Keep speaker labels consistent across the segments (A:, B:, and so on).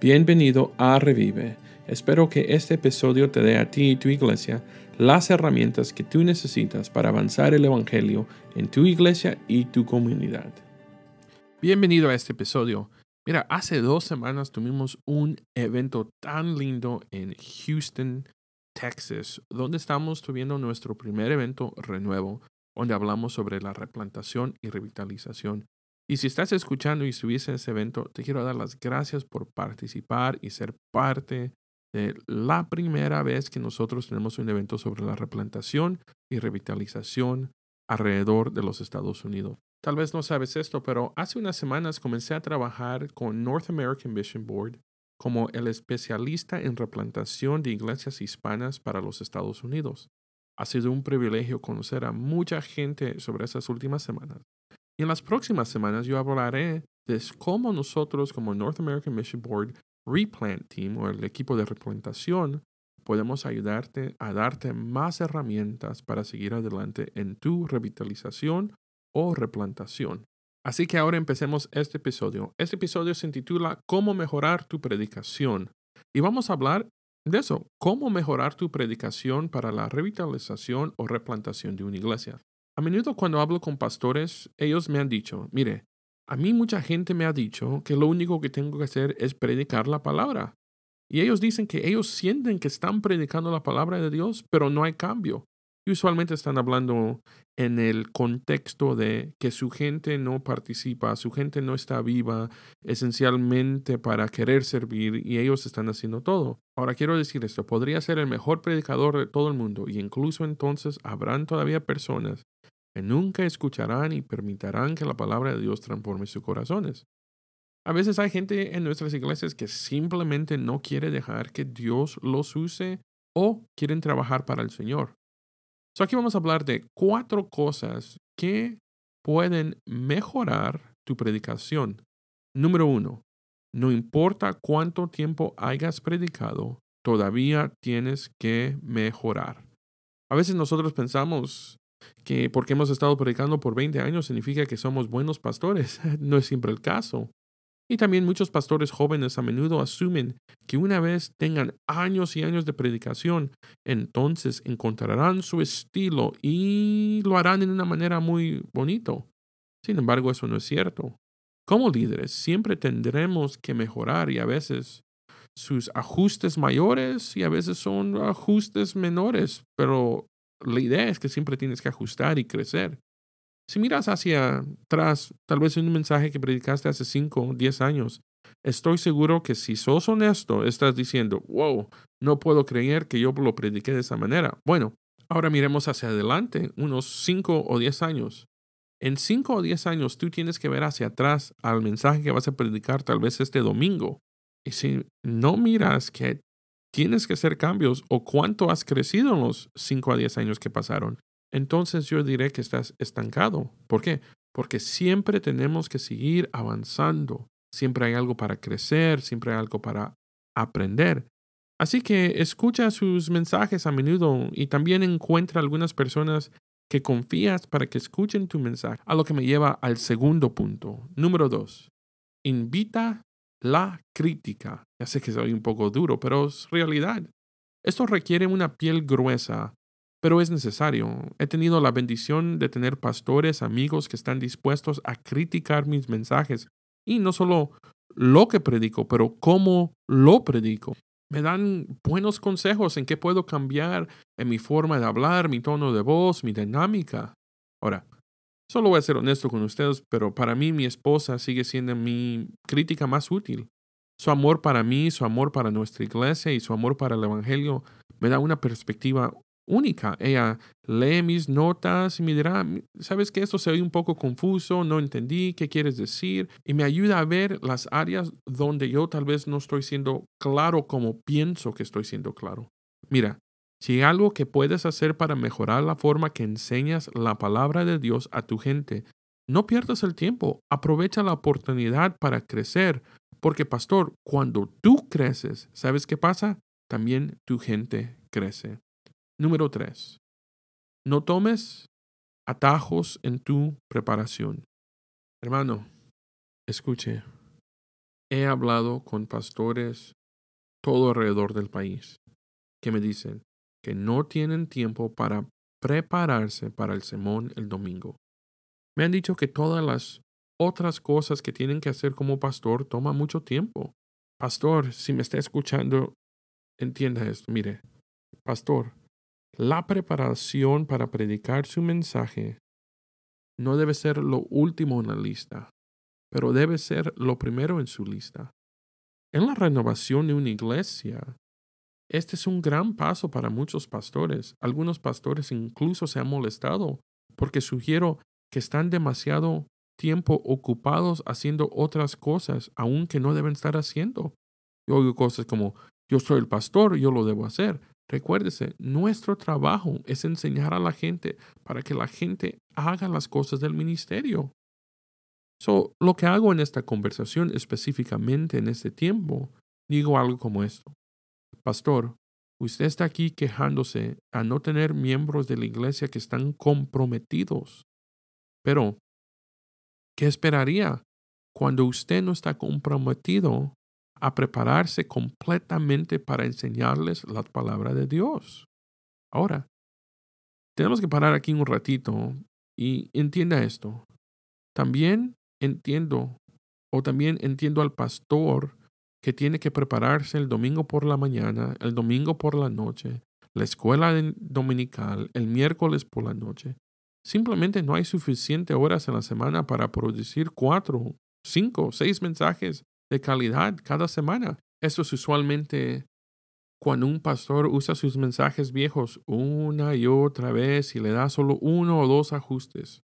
A: Bienvenido a Revive. Espero que este episodio te dé a ti y tu iglesia las herramientas que tú necesitas para avanzar el Evangelio en tu iglesia y tu comunidad. Bienvenido a este episodio. Mira, hace dos semanas tuvimos un evento tan lindo en Houston, Texas, donde estamos tuviendo nuestro primer evento renuevo, donde hablamos sobre la replantación y revitalización y si estás escuchando y estuviste en ese evento, te quiero dar las gracias por participar y ser parte de la primera vez que nosotros tenemos un evento sobre la replantación y revitalización alrededor de los Estados Unidos. Tal vez no sabes esto, pero hace unas semanas comencé a trabajar con North American Mission Board como el especialista en replantación de iglesias hispanas para los Estados Unidos. Ha sido un privilegio conocer a mucha gente sobre esas últimas semanas en las próximas semanas yo hablaré de cómo nosotros como North American Mission Board Replant Team o el equipo de replantación podemos ayudarte a darte más herramientas para seguir adelante en tu revitalización o replantación. Así que ahora empecemos este episodio. Este episodio se intitula Cómo mejorar tu predicación. Y vamos a hablar de eso, cómo mejorar tu predicación para la revitalización o replantación de una iglesia. A menudo cuando hablo con pastores, ellos me han dicho, mire, a mí mucha gente me ha dicho que lo único que tengo que hacer es predicar la palabra. Y ellos dicen que ellos sienten que están predicando la palabra de Dios, pero no hay cambio. Usualmente están hablando en el contexto de que su gente no participa, su gente no está viva esencialmente para querer servir y ellos están haciendo todo. Ahora quiero decir esto, podría ser el mejor predicador de todo el mundo y incluso entonces habrán todavía personas que nunca escucharán y permitirán que la palabra de Dios transforme sus corazones. A veces hay gente en nuestras iglesias que simplemente no quiere dejar que Dios los use o quieren trabajar para el Señor. So aquí vamos a hablar de cuatro cosas que pueden mejorar tu predicación. Número uno, no importa cuánto tiempo hayas predicado, todavía tienes que mejorar. A veces nosotros pensamos que porque hemos estado predicando por 20 años significa que somos buenos pastores. no es siempre el caso. Y también muchos pastores jóvenes a menudo asumen que una vez tengan años y años de predicación, entonces encontrarán su estilo y lo harán en una manera muy bonito. Sin embargo, eso no es cierto. Como líderes siempre tendremos que mejorar y a veces sus ajustes mayores y a veces son ajustes menores, pero la idea es que siempre tienes que ajustar y crecer. Si miras hacia atrás, tal vez un mensaje que predicaste hace 5 o 10 años, estoy seguro que si sos honesto, estás diciendo, wow, no puedo creer que yo lo prediqué de esa manera. Bueno, ahora miremos hacia adelante, unos 5 o 10 años. En 5 o 10 años tú tienes que ver hacia atrás al mensaje que vas a predicar tal vez este domingo. Y si no miras que tienes que hacer cambios o cuánto has crecido en los 5 a 10 años que pasaron, entonces yo diré que estás estancado. ¿Por qué? Porque siempre tenemos que seguir avanzando. Siempre hay algo para crecer, siempre hay algo para aprender. Así que escucha sus mensajes a menudo y también encuentra algunas personas que confías para que escuchen tu mensaje. A lo que me lleva al segundo punto. Número dos. Invita la crítica. Ya sé que soy un poco duro, pero es realidad. Esto requiere una piel gruesa, pero es necesario. He tenido la bendición de tener pastores, amigos que están dispuestos a criticar mis mensajes. Y no solo lo que predico, pero cómo lo predico. Me dan buenos consejos en qué puedo cambiar en mi forma de hablar, mi tono de voz, mi dinámica. Ahora, Solo voy a ser honesto con ustedes, pero para mí mi esposa sigue siendo mi crítica más útil. Su amor para mí, su amor para nuestra iglesia y su amor para el Evangelio me da una perspectiva única. Ella lee mis notas y me dirá, sabes que esto se oye un poco confuso, no entendí qué quieres decir, y me ayuda a ver las áreas donde yo tal vez no estoy siendo claro como pienso que estoy siendo claro. Mira, si hay algo que puedes hacer para mejorar la forma que enseñas la palabra de Dios a tu gente, no pierdas el tiempo, aprovecha la oportunidad para crecer, porque pastor, cuando tú creces, ¿sabes qué pasa? También tu gente crece. Número 3. No tomes atajos en tu preparación. Hermano, escuche. he hablado con pastores todo alrededor del país que me dicen que no tienen tiempo para prepararse para el sermón el domingo. Me han dicho que todas las otras cosas que tienen que hacer como pastor toman mucho tiempo. Pastor, si me está escuchando, entienda esto. Mire, pastor, la preparación para predicar su mensaje no debe ser lo último en la lista, pero debe ser lo primero en su lista. En la renovación de una iglesia, este es un gran paso para muchos pastores. Algunos pastores incluso se han molestado porque sugiero que están demasiado tiempo ocupados haciendo otras cosas, aunque no deben estar haciendo. Yo oigo cosas como, yo soy el pastor, yo lo debo hacer. Recuérdese, nuestro trabajo es enseñar a la gente para que la gente haga las cosas del ministerio. So, lo que hago en esta conversación específicamente en este tiempo, digo algo como esto. Pastor, usted está aquí quejándose a no tener miembros de la iglesia que están comprometidos. Pero, ¿qué esperaría cuando usted no está comprometido a prepararse completamente para enseñarles la palabra de Dios? Ahora, tenemos que parar aquí un ratito y entienda esto. También entiendo, o también entiendo al pastor que tiene que prepararse el domingo por la mañana, el domingo por la noche, la escuela dominical, el miércoles por la noche. Simplemente no hay suficiente horas en la semana para producir cuatro, cinco, seis mensajes de calidad cada semana. Esto es usualmente cuando un pastor usa sus mensajes viejos una y otra vez y le da solo uno o dos ajustes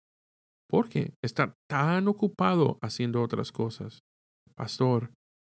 A: porque está tan ocupado haciendo otras cosas. Pastor,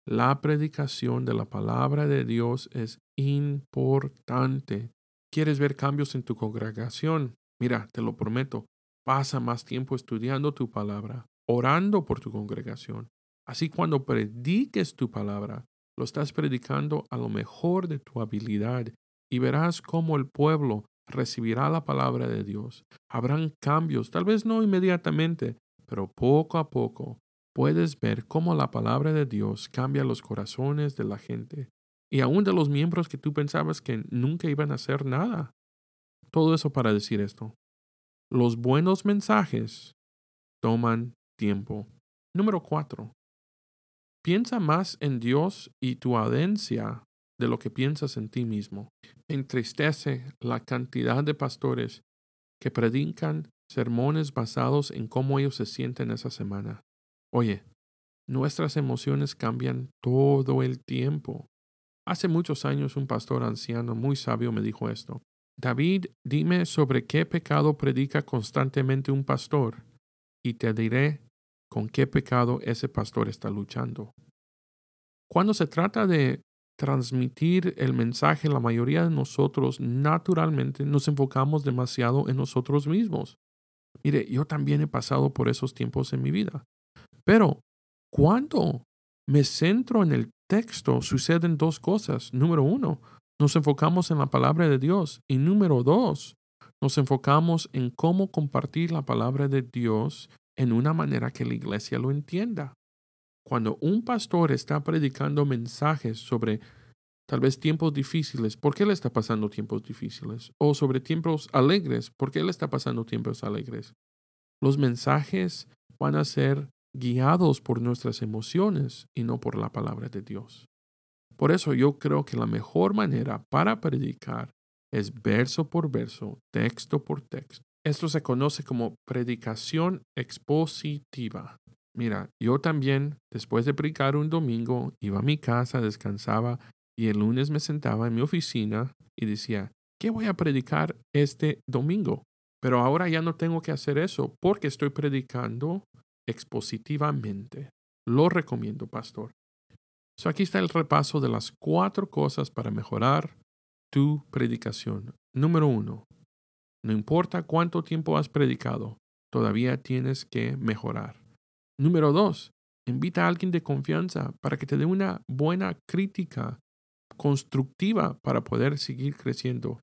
A: la predicación de la palabra de Dios es importante. ¿Quieres ver cambios en tu congregación? Mira, te lo prometo, pasa más tiempo estudiando tu palabra, orando por tu congregación. Así cuando prediques tu palabra, lo estás predicando a lo mejor de tu habilidad y verás cómo el pueblo recibirá la palabra de Dios. Habrán cambios, tal vez no inmediatamente, pero poco a poco puedes ver cómo la palabra de Dios cambia los corazones de la gente y aún de los miembros que tú pensabas que nunca iban a hacer nada. Todo eso para decir esto. Los buenos mensajes toman tiempo. Número cuatro. Piensa más en Dios y tu audiencia de lo que piensas en ti mismo. entristece la cantidad de pastores que predican sermones basados en cómo ellos se sienten esa semana. Oye, nuestras emociones cambian todo el tiempo. Hace muchos años un pastor anciano muy sabio me dijo esto. David, dime sobre qué pecado predica constantemente un pastor y te diré con qué pecado ese pastor está luchando. Cuando se trata de transmitir el mensaje, la mayoría de nosotros naturalmente nos enfocamos demasiado en nosotros mismos. Mire, yo también he pasado por esos tiempos en mi vida. Pero cuando me centro en el texto, suceden dos cosas. Número uno, nos enfocamos en la palabra de Dios. Y número dos, nos enfocamos en cómo compartir la palabra de Dios en una manera que la iglesia lo entienda. Cuando un pastor está predicando mensajes sobre tal vez tiempos difíciles, ¿por qué le está pasando tiempos difíciles? O sobre tiempos alegres, ¿por qué le está pasando tiempos alegres? Los mensajes van a ser guiados por nuestras emociones y no por la palabra de Dios. Por eso yo creo que la mejor manera para predicar es verso por verso, texto por texto. Esto se conoce como predicación expositiva. Mira, yo también, después de predicar un domingo, iba a mi casa, descansaba y el lunes me sentaba en mi oficina y decía, ¿qué voy a predicar este domingo? Pero ahora ya no tengo que hacer eso porque estoy predicando expositivamente. Lo recomiendo, pastor. So aquí está el repaso de las cuatro cosas para mejorar tu predicación. Número uno, no importa cuánto tiempo has predicado, todavía tienes que mejorar. Número dos, invita a alguien de confianza para que te dé una buena crítica constructiva para poder seguir creciendo.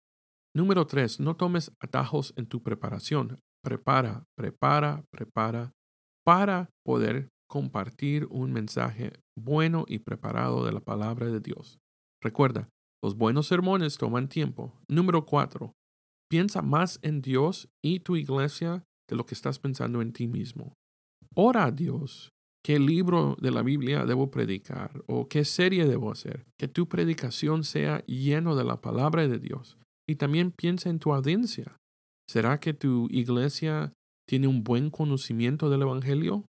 A: Número tres, no tomes atajos en tu preparación. Prepara, prepara, prepara para poder compartir un mensaje bueno y preparado de la palabra de Dios. Recuerda, los buenos sermones toman tiempo. Número cuatro, piensa más en Dios y tu iglesia de lo que estás pensando en ti mismo. Ora a Dios. ¿Qué libro de la Biblia debo predicar? ¿O qué serie debo hacer? Que tu predicación sea lleno de la palabra de Dios. Y también piensa en tu audiencia. ¿Será que tu iglesia tiene un buen conocimiento del Evangelio?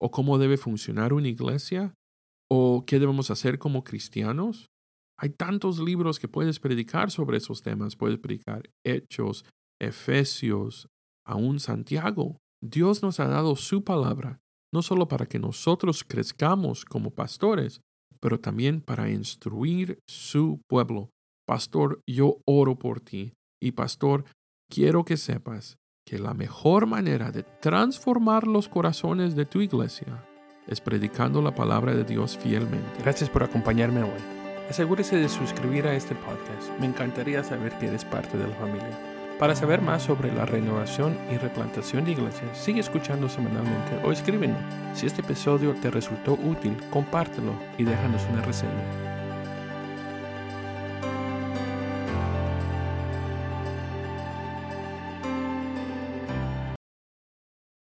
A: ¿O cómo debe funcionar una iglesia? ¿O qué debemos hacer como cristianos? Hay tantos libros que puedes predicar sobre esos temas. Puedes predicar Hechos, Efesios, aún Santiago. Dios nos ha dado su palabra, no solo para que nosotros crezcamos como pastores, pero también para instruir su pueblo. Pastor, yo oro por ti. Y pastor, quiero que sepas que la mejor manera de transformar los corazones de tu iglesia es predicando la palabra de Dios fielmente.
B: Gracias por acompañarme hoy. Asegúrese de suscribir a este podcast. Me encantaría saber que eres parte de la familia. Para saber más sobre la renovación y replantación de iglesias, sigue escuchando semanalmente o escríbenos. Si este episodio te resultó útil, compártelo y déjanos una reseña.